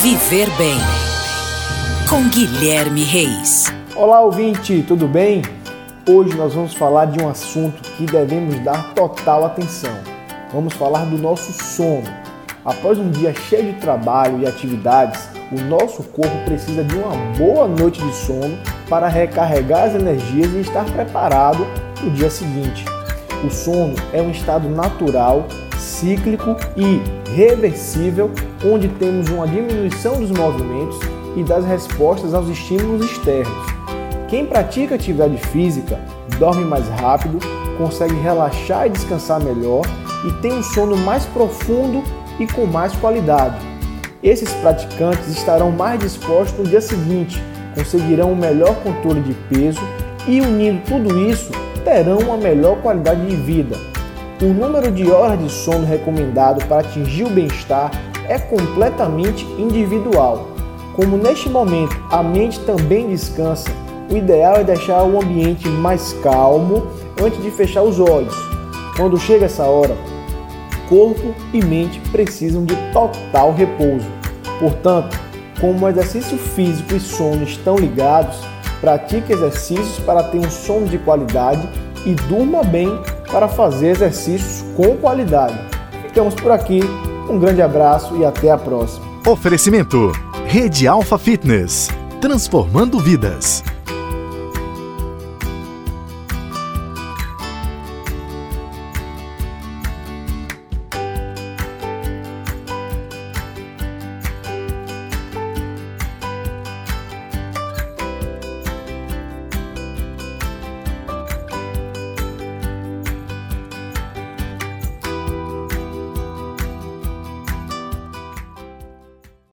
Viver Bem, com Guilherme Reis. Olá, ouvinte, tudo bem? Hoje nós vamos falar de um assunto que devemos dar total atenção. Vamos falar do nosso sono. Após um dia cheio de trabalho e atividades, o nosso corpo precisa de uma boa noite de sono para recarregar as energias e estar preparado para o dia seguinte. O sono é um estado natural cíclico e reversível, onde temos uma diminuição dos movimentos e das respostas aos estímulos externos. Quem pratica atividade física dorme mais rápido, consegue relaxar e descansar melhor e tem um sono mais profundo e com mais qualidade. Esses praticantes estarão mais dispostos no dia seguinte, conseguirão um melhor controle de peso e, unindo tudo isso, terão uma melhor qualidade de vida, o número de horas de sono recomendado para atingir o bem-estar é completamente individual. Como neste momento a mente também descansa, o ideal é deixar o ambiente mais calmo antes de fechar os olhos. Quando chega essa hora, corpo e mente precisam de total repouso. Portanto, como exercício físico e sono estão ligados, pratique exercícios para ter um sono de qualidade e durma bem para fazer exercícios com qualidade. Ficamos por aqui, um grande abraço e até a próxima. Oferecimento: Rede Alfa Fitness transformando vidas.